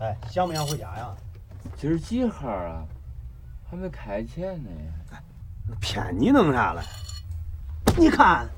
哎，想不想回家呀？今儿几号啊？还没开钱呢。骗你弄啥嘞？你看，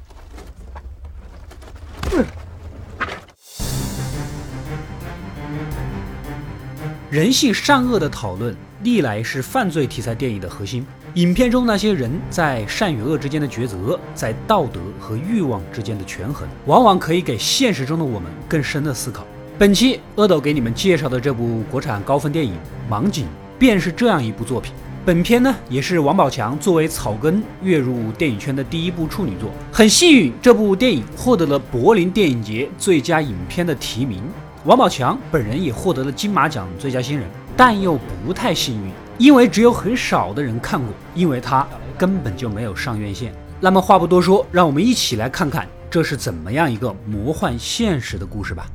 人性善恶的讨论历来是犯罪题材电影的核心。影片中那些人在善与恶之间的抉择，在道德和欲望之间的权衡，往往可以给现实中的我们更深的思考。本期阿斗给你们介绍的这部国产高分电影《盲井》，便是这样一部作品。本片呢，也是王宝强作为草根跃入电影圈的第一部处女作。很幸运，这部电影获得了柏林电影节最佳影片的提名。王宝强本人也获得了金马奖最佳新人，但又不太幸运，因为只有很少的人看过，因为他根本就没有上院线。那么话不多说，让我们一起来看看这是怎么样一个魔幻现实的故事吧。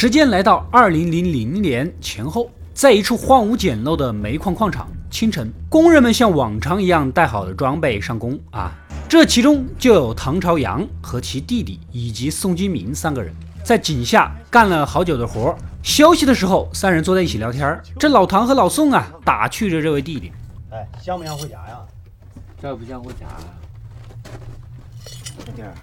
时间来到二零零零年前后，在一处荒芜简陋的煤矿矿场，清晨，工人们像往常一样带好了装备上工啊。这其中就有唐朝阳和其弟弟以及宋金明三个人，在井下干了好久的活。休息的时候，三人坐在一起聊天。这老唐和老宋啊，打趣着这位弟弟：“哎，想不想回家呀？这不想回家。这弟儿，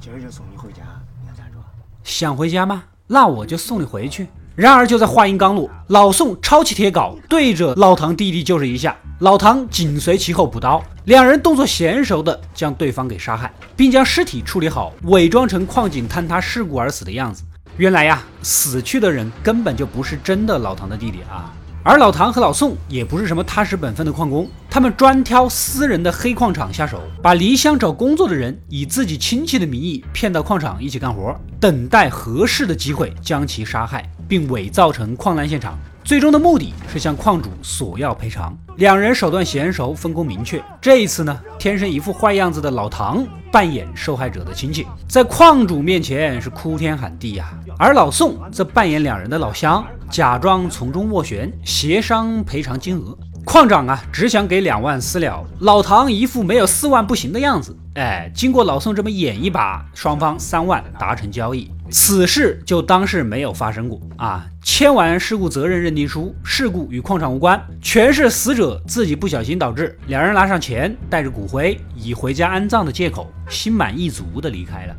今儿就送你回家，你看咋着？想回家吗？那我就送你回去。”然而就在话音刚落，老宋抄起铁镐，对着老唐弟弟就是一下。老唐紧随其后补刀，两人动作娴熟的将对方给杀害，并将尸体处理好，伪装成矿井坍塌事故而死的样子。原来呀，死去的人根本就不是真的老唐的弟弟啊。而老唐和老宋也不是什么踏实本分的矿工，他们专挑私人的黑矿场下手，把离乡找工作的人以自己亲戚的名义骗到矿场一起干活，等待合适的机会将其杀害，并伪造成矿难现场。最终的目的是向矿主索要赔偿。两人手段娴熟，分工明确。这一次呢，天生一副坏样子的老唐扮演受害者的亲戚，在矿主面前是哭天喊地呀；而老宋则扮演两人的老乡，假装从中斡旋，协商赔偿金额。矿长啊，只想给两万私了，老唐一副没有四万不行的样子。哎，经过老宋这么演一把，双方三万达成交易。此事就当是没有发生过啊！签完事故责任认定书，事故与矿场无关，全是死者自己不小心导致。两人拿上钱，带着骨灰，以回家安葬的借口，心满意足的离开了。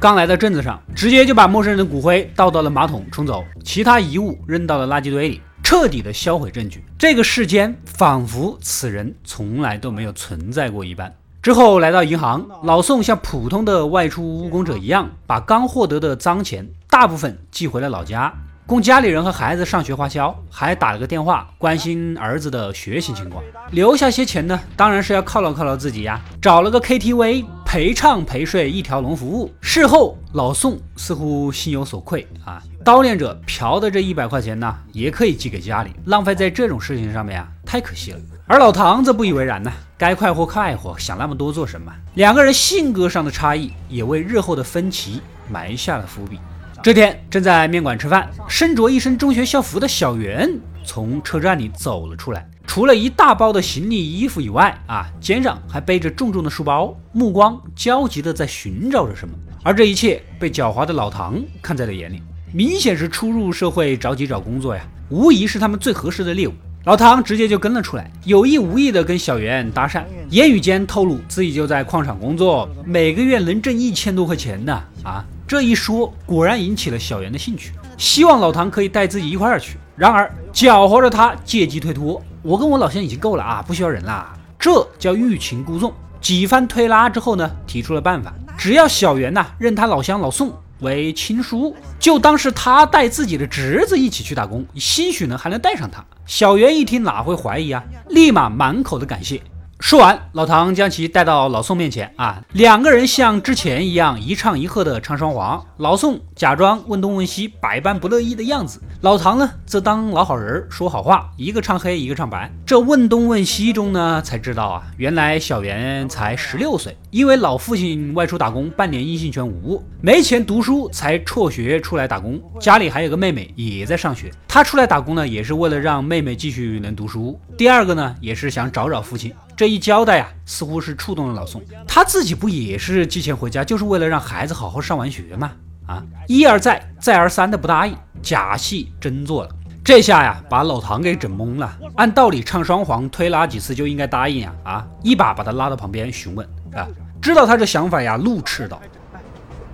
刚来到镇子上，直接就把陌生人的骨灰倒到了马桶冲走，其他遗物扔到了垃圾堆里，彻底的销毁证据。这个世间仿佛此人从来都没有存在过一般。之后来到银行，老宋像普通的外出务工者一样，把刚获得的脏钱大部分寄回了老家，供家里人和孩子上学花销，还打了个电话关心儿子的学习情况。留下些钱呢，当然是要犒劳犒劳自己呀，找了个 KTV 陪唱陪睡一条龙服务。事后老宋似乎心有所愧啊，叨念着嫖的这一百块钱呢，也可以寄给家里，浪费在这种事情上面啊，太可惜了。而老唐则不以为然呢，该快活快活，想那么多做什么？两个人性格上的差异也为日后的分歧埋下了伏笔。这天正在面馆吃饭，身着一身中学校服的小袁从车站里走了出来，除了一大包的行李衣服以外，啊，肩上还背着重重的书包，目光焦急地在寻找着什么。而这一切被狡猾的老唐看在了眼里，明显是初入社会着急找工作呀，无疑是他们最合适的猎物。老唐直接就跟了出来，有意无意的跟小袁搭讪，言语间透露自己就在矿场工作，每个月能挣一千多块钱呢。啊，这一说果然引起了小袁的兴趣，希望老唐可以带自己一块儿去。然而搅和着他借机推脱，我跟我老乡已经够了啊，不需要人啦。这叫欲擒故纵。几番推拉之后呢，提出了办法，只要小袁呐认他老乡老宋。为亲叔，就当是他带自己的侄子一起去打工，兴许呢还能带上他。小袁一听哪会怀疑啊，立马满口的感谢。说完，老唐将其带到老宋面前啊，两个人像之前一样一唱一和的唱双簧。老宋假装问东问西，百般不乐意的样子；老唐呢，则当老好人说好话，一个唱黑，一个唱白。这问东问西中呢，才知道啊，原来小袁才十六岁，因为老父亲外出打工，半年音信全无，没钱读书，才辍学出来打工。家里还有个妹妹也在上学，他出来打工呢，也是为了让妹妹继续能读书。第二个呢，也是想找找父亲。这一交代呀，似乎是触动了老宋。他自己不也是寄钱回家，就是为了让孩子好好上完学吗？啊，一而再，再而三的不答应，假戏真做了。这下呀，把老唐给整懵了。按道理唱双簧推拉几次就应该答应呀，啊，一把把他拉到旁边询问啊，知道他这想法呀，怒斥道：“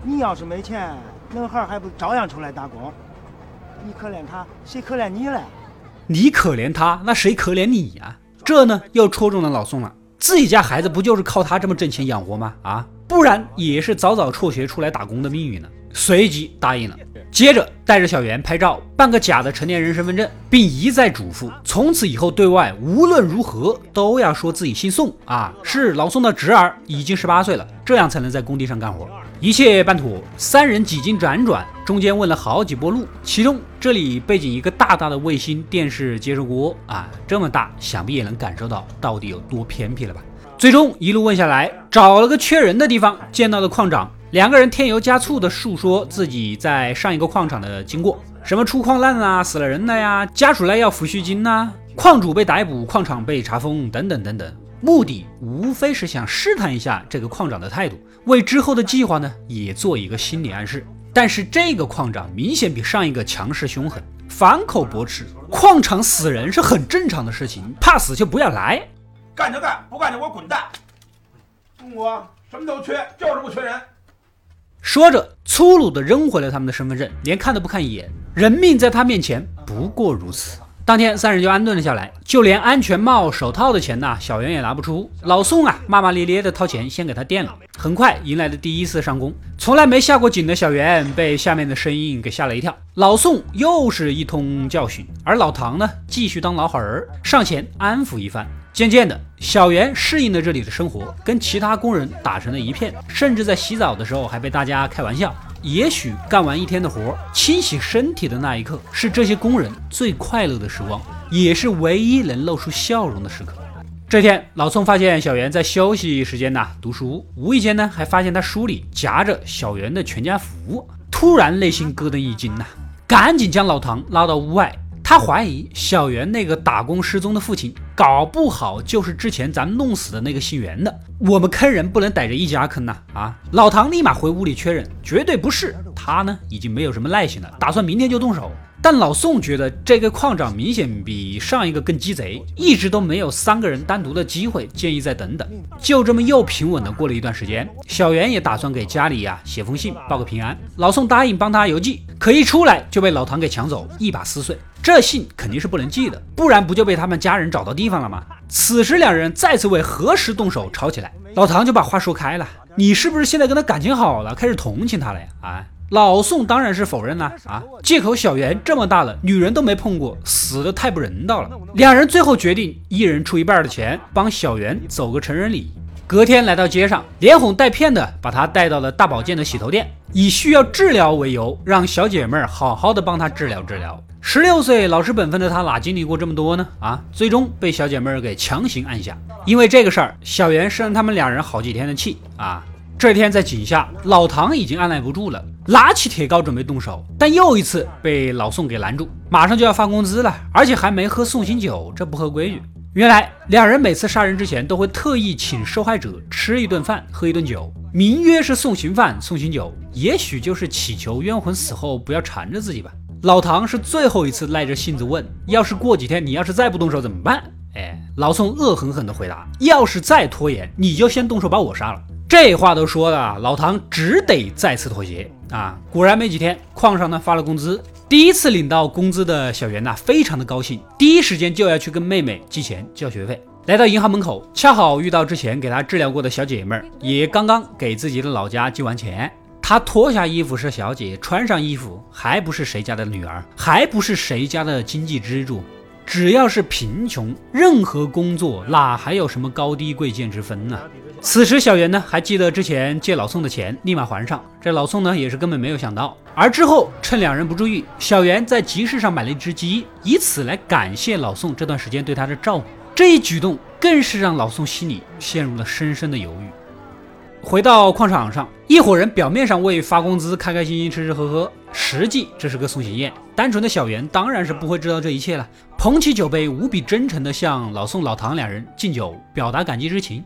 你要是没钱，恁孩还不照样出来打工？你可怜他，谁可怜你嘞？你可怜他，那谁可怜你呀？这呢，又戳中了老宋了。自己家孩子不就是靠他这么挣钱养活吗？啊，不然也是早早辍学出来打工的命运呢。随即答应了。”接着带着小袁拍照，办个假的成年人身份证，并一再嘱咐，从此以后对外无论如何都要说自己姓宋啊，是老宋的侄儿，已经十八岁了，这样才能在工地上干活。一切办妥，三人几经辗转，中间问了好几波路，其中这里背景一个大大的卫星电视接收锅啊，这么大，想必也能感受到到底有多偏僻了吧。最终一路问下来，找了个缺人的地方，见到了矿长。两个人添油加醋地述说自己在上一个矿场的经过，什么出矿难啊，死了人了呀，家属来要抚恤金呐，矿主被逮捕，矿场被查封，等等等等。目的无非是想试探一下这个矿长的态度，为之后的计划呢也做一个心理暗示。但是这个矿长明显比上一个强势凶狠，反口驳斥，矿场死人是很正常的事情，怕死就不要来，干就干，不干就给我滚蛋。中国什么都缺，就是不缺人。说着，粗鲁地扔回了他们的身份证，连看都不看一眼。人命在他面前不过如此。当天，三人就安顿了下来，就连安全帽、手套的钱呐，小袁也拿不出。老宋啊，骂骂咧咧的掏钱先给他垫了。很快迎来了第一次上工，从来没下过井的小袁被下面的声音给吓了一跳。老宋又是一通教训，而老唐呢，继续当老好人，上前安抚一番。渐渐的，小袁适应了这里的生活，跟其他工人打成了一片，甚至在洗澡的时候还被大家开玩笑。也许干完一天的活，清洗身体的那一刻是这些工人最快乐的时光，也是唯一能露出笑容的时刻。这天，老宋发现小袁在休息时间呢读书，无意间呢还发现他书里夹着小袁的全家福，突然内心咯噔一惊呐，赶紧将老唐拉到屋外。他怀疑小袁那个打工失踪的父亲，搞不好就是之前咱们弄死的那个姓袁的。我们坑人不能逮着一家坑呐！啊！老唐立马回屋里确认，绝对不是他呢，已经没有什么耐心了，打算明天就动手。但老宋觉得这个矿长明显比上一个更鸡贼，一直都没有三个人单独的机会，建议再等等。就这么又平稳的过了一段时间，小袁也打算给家里呀写封信报个平安。老宋答应帮他邮寄，可一出来就被老唐给抢走，一把撕碎。这信肯定是不能寄的，不然不就被他们家人找到地方了吗？此时两人再次为何时动手吵起来，老唐就把话说开了：“你是不是现在跟他感情好了，开始同情他了呀？”啊！老宋当然是否认了啊，借口小袁这么大了，女人都没碰过，死的太不人道了。两人最后决定一人出一半的钱，帮小袁走个成人礼。隔天来到街上，连哄带骗的把他带到了大保健的洗头店，以需要治疗为由，让小姐妹儿好好的帮他治疗治疗。十六岁老实本分的他哪经历过这么多呢？啊，最终被小姐妹儿给强行按下。因为这个事儿，小袁生了他们两人好几天的气啊。这天在井下，老唐已经按耐不住了，拿起铁镐准备动手，但又一次被老宋给拦住。马上就要发工资了，而且还没喝送行酒，这不合规矩。原来两人每次杀人之前都会特意请受害者吃一顿饭，喝一顿酒，名曰是送行饭、送行酒，也许就是祈求冤魂死后不要缠着自己吧。老唐是最后一次耐着性子问：“要是过几天你要是再不动手怎么办？”哎，老宋恶狠狠地回答：“要是再拖延，你就先动手把我杀了。”这话都说了，老唐只得再次妥协啊！果然没几天，矿上呢发了工资，第一次领到工资的小袁呐，非常的高兴，第一时间就要去跟妹妹寄钱交学费。来到银行门口，恰好遇到之前给他治疗过的小姐妹儿，也刚刚给自己的老家寄完钱。她脱下衣服是小姐，穿上衣服还不是谁家的女儿，还不是谁家的经济支柱。只要是贫穷，任何工作哪还有什么高低贵贱之分呢？此时小袁呢还记得之前借老宋的钱，立马还上。这老宋呢也是根本没有想到。而之后趁两人不注意，小袁在集市上买了一只鸡，以此来感谢老宋这段时间对他的照顾。这一举动更是让老宋心里陷入了深深的犹豫。回到矿场上，一伙人表面上为发工资开开心心吃吃喝喝，实际这是个送行宴。单纯的小袁当然是不会知道这一切了，捧起酒杯，无比真诚地向老宋、老唐两人敬酒，表达感激之情。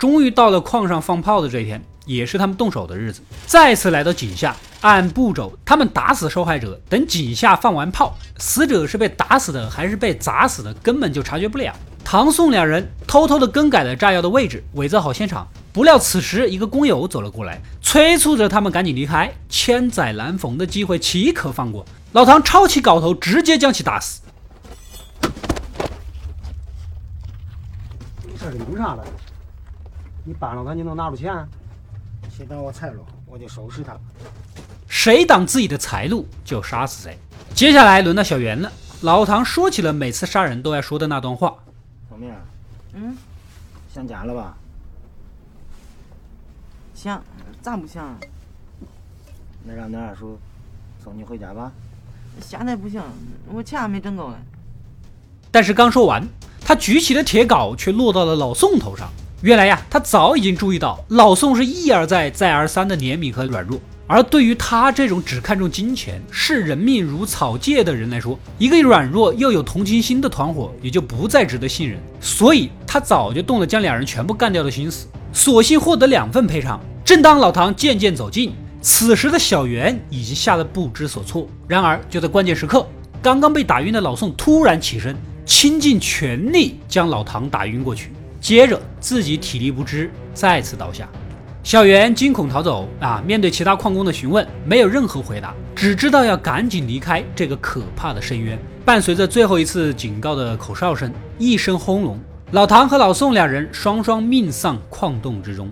终于到了矿上放炮的这一天，也是他们动手的日子。再次来到井下，按步骤，他们打死受害者。等井下放完炮，死者是被打死的还是被砸死的，根本就察觉不了。唐宋两人偷偷的更改了炸药的位置，伪造好现场。不料此时一个工友走了过来，催促着他们赶紧离开。千载难逢的机会，岂可放过？老唐抄起镐头，直接将其打死。这是弄啥了？你搬了他，你能拿出钱？谁挡我财路，我就收拾他。谁挡自己的财路，就杀死谁。接下来轮到小袁了。老唐说起了每次杀人都爱说的那段话。小明，嗯，想家了吧？想，咋不想？那让恁二叔送你回家吧。现在不行，我钱还没挣够呢。但是刚说完，他举起的铁镐却落到了老宋头上。原来呀，他早已经注意到老宋是一而再、再而三的怜悯和软弱，而对于他这种只看重金钱、视人命如草芥的人来说，一个软弱又有同情心的团伙也就不再值得信任。所以，他早就动了将两人全部干掉的心思，索性获得两份赔偿。正当老唐渐渐走近，此时的小袁已经吓得不知所措。然而，就在关键时刻，刚刚被打晕的老宋突然起身，倾尽全力将老唐打晕过去。接着自己体力不支，再次倒下。小袁惊恐逃走啊！面对其他矿工的询问，没有任何回答，只知道要赶紧离开这个可怕的深渊。伴随着最后一次警告的口哨声，一声轰隆，老唐和老宋两人双双命丧矿洞之中。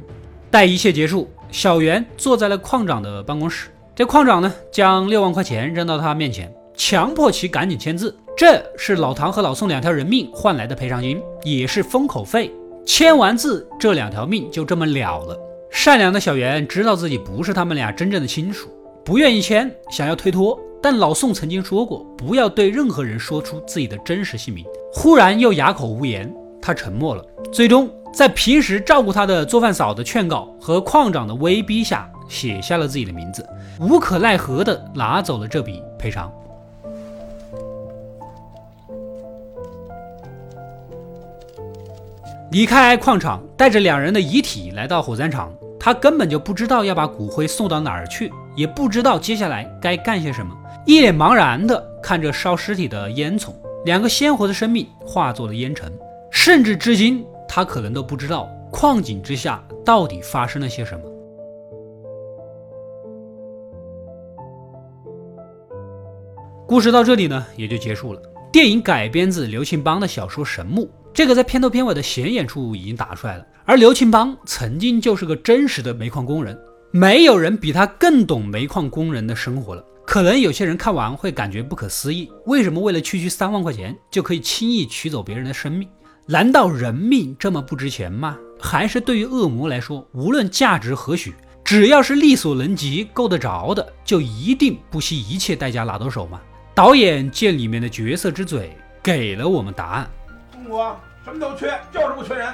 待一切结束，小袁坐在了矿长的办公室。这矿长呢，将六万块钱扔到他面前，强迫其赶紧签字。这是老唐和老宋两条人命换来的赔偿金，也是封口费。签完字，这两条命就这么了了。善良的小袁知道自己不是他们俩真正的亲属，不愿意签，想要推脱。但老宋曾经说过，不要对任何人说出自己的真实姓名。忽然又哑口无言，他沉默了。最终，在平时照顾他的做饭嫂的劝告和矿长的威逼下，写下了自己的名字，无可奈何地拿走了这笔赔偿。离开矿场，带着两人的遗体来到火葬场。他根本就不知道要把骨灰送到哪儿去，也不知道接下来该干些什么，一脸茫然地看着烧尸体的烟囱，两个鲜活的生命化作了烟尘。甚至至今，他可能都不知道矿井之下到底发生了些什么。故事到这里呢，也就结束了。电影改编自刘庆邦的小说《神木》。这个在片头片尾的显眼处已经打出来了。而刘庆邦曾经就是个真实的煤矿工人，没有人比他更懂煤矿工人的生活了。可能有些人看完会感觉不可思议，为什么为了区区三万块钱就可以轻易取走别人的生命？难道人命这么不值钱吗？还是对于恶魔来说，无论价值何许，只要是力所能及、够得着的，就一定不惜一切代价拿到手吗？导演借里面的角色之嘴，给了我们答案。中国。什么都缺，就是不缺人。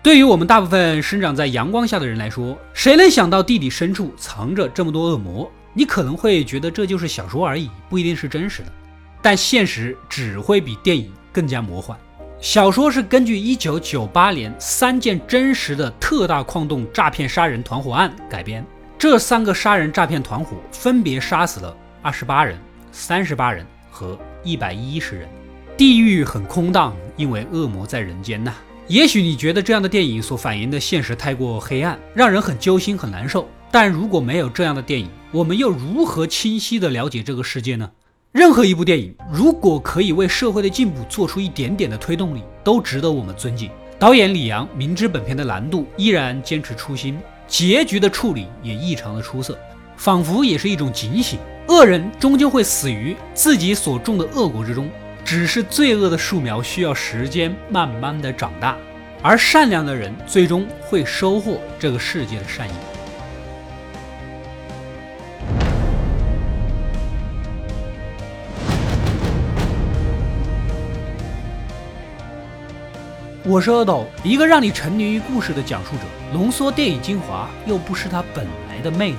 对于我们大部分生长在阳光下的人来说，谁能想到地底深处藏着这么多恶魔？你可能会觉得这就是小说而已，不一定是真实的。但现实只会比电影更加魔幻。小说是根据1998年三件真实的特大矿洞诈骗杀人团伙案改编。这三个杀人诈骗团伙分别杀死了28人、38人和110人。地狱很空荡，因为恶魔在人间呐。也许你觉得这样的电影所反映的现实太过黑暗，让人很揪心、很难受。但如果没有这样的电影，我们又如何清晰地了解这个世界呢？任何一部电影，如果可以为社会的进步做出一点点的推动力，都值得我们尊敬。导演李阳明知本片的难度，依然坚持初心，结局的处理也异常的出色，仿佛也是一种警醒：恶人终究会死于自己所种的恶果之中。只是罪恶的树苗需要时间慢慢的长大，而善良的人最终会收获这个世界的善意。我是阿斗，一个让你沉迷于故事的讲述者，浓缩电影精华，又不失它本来的魅力。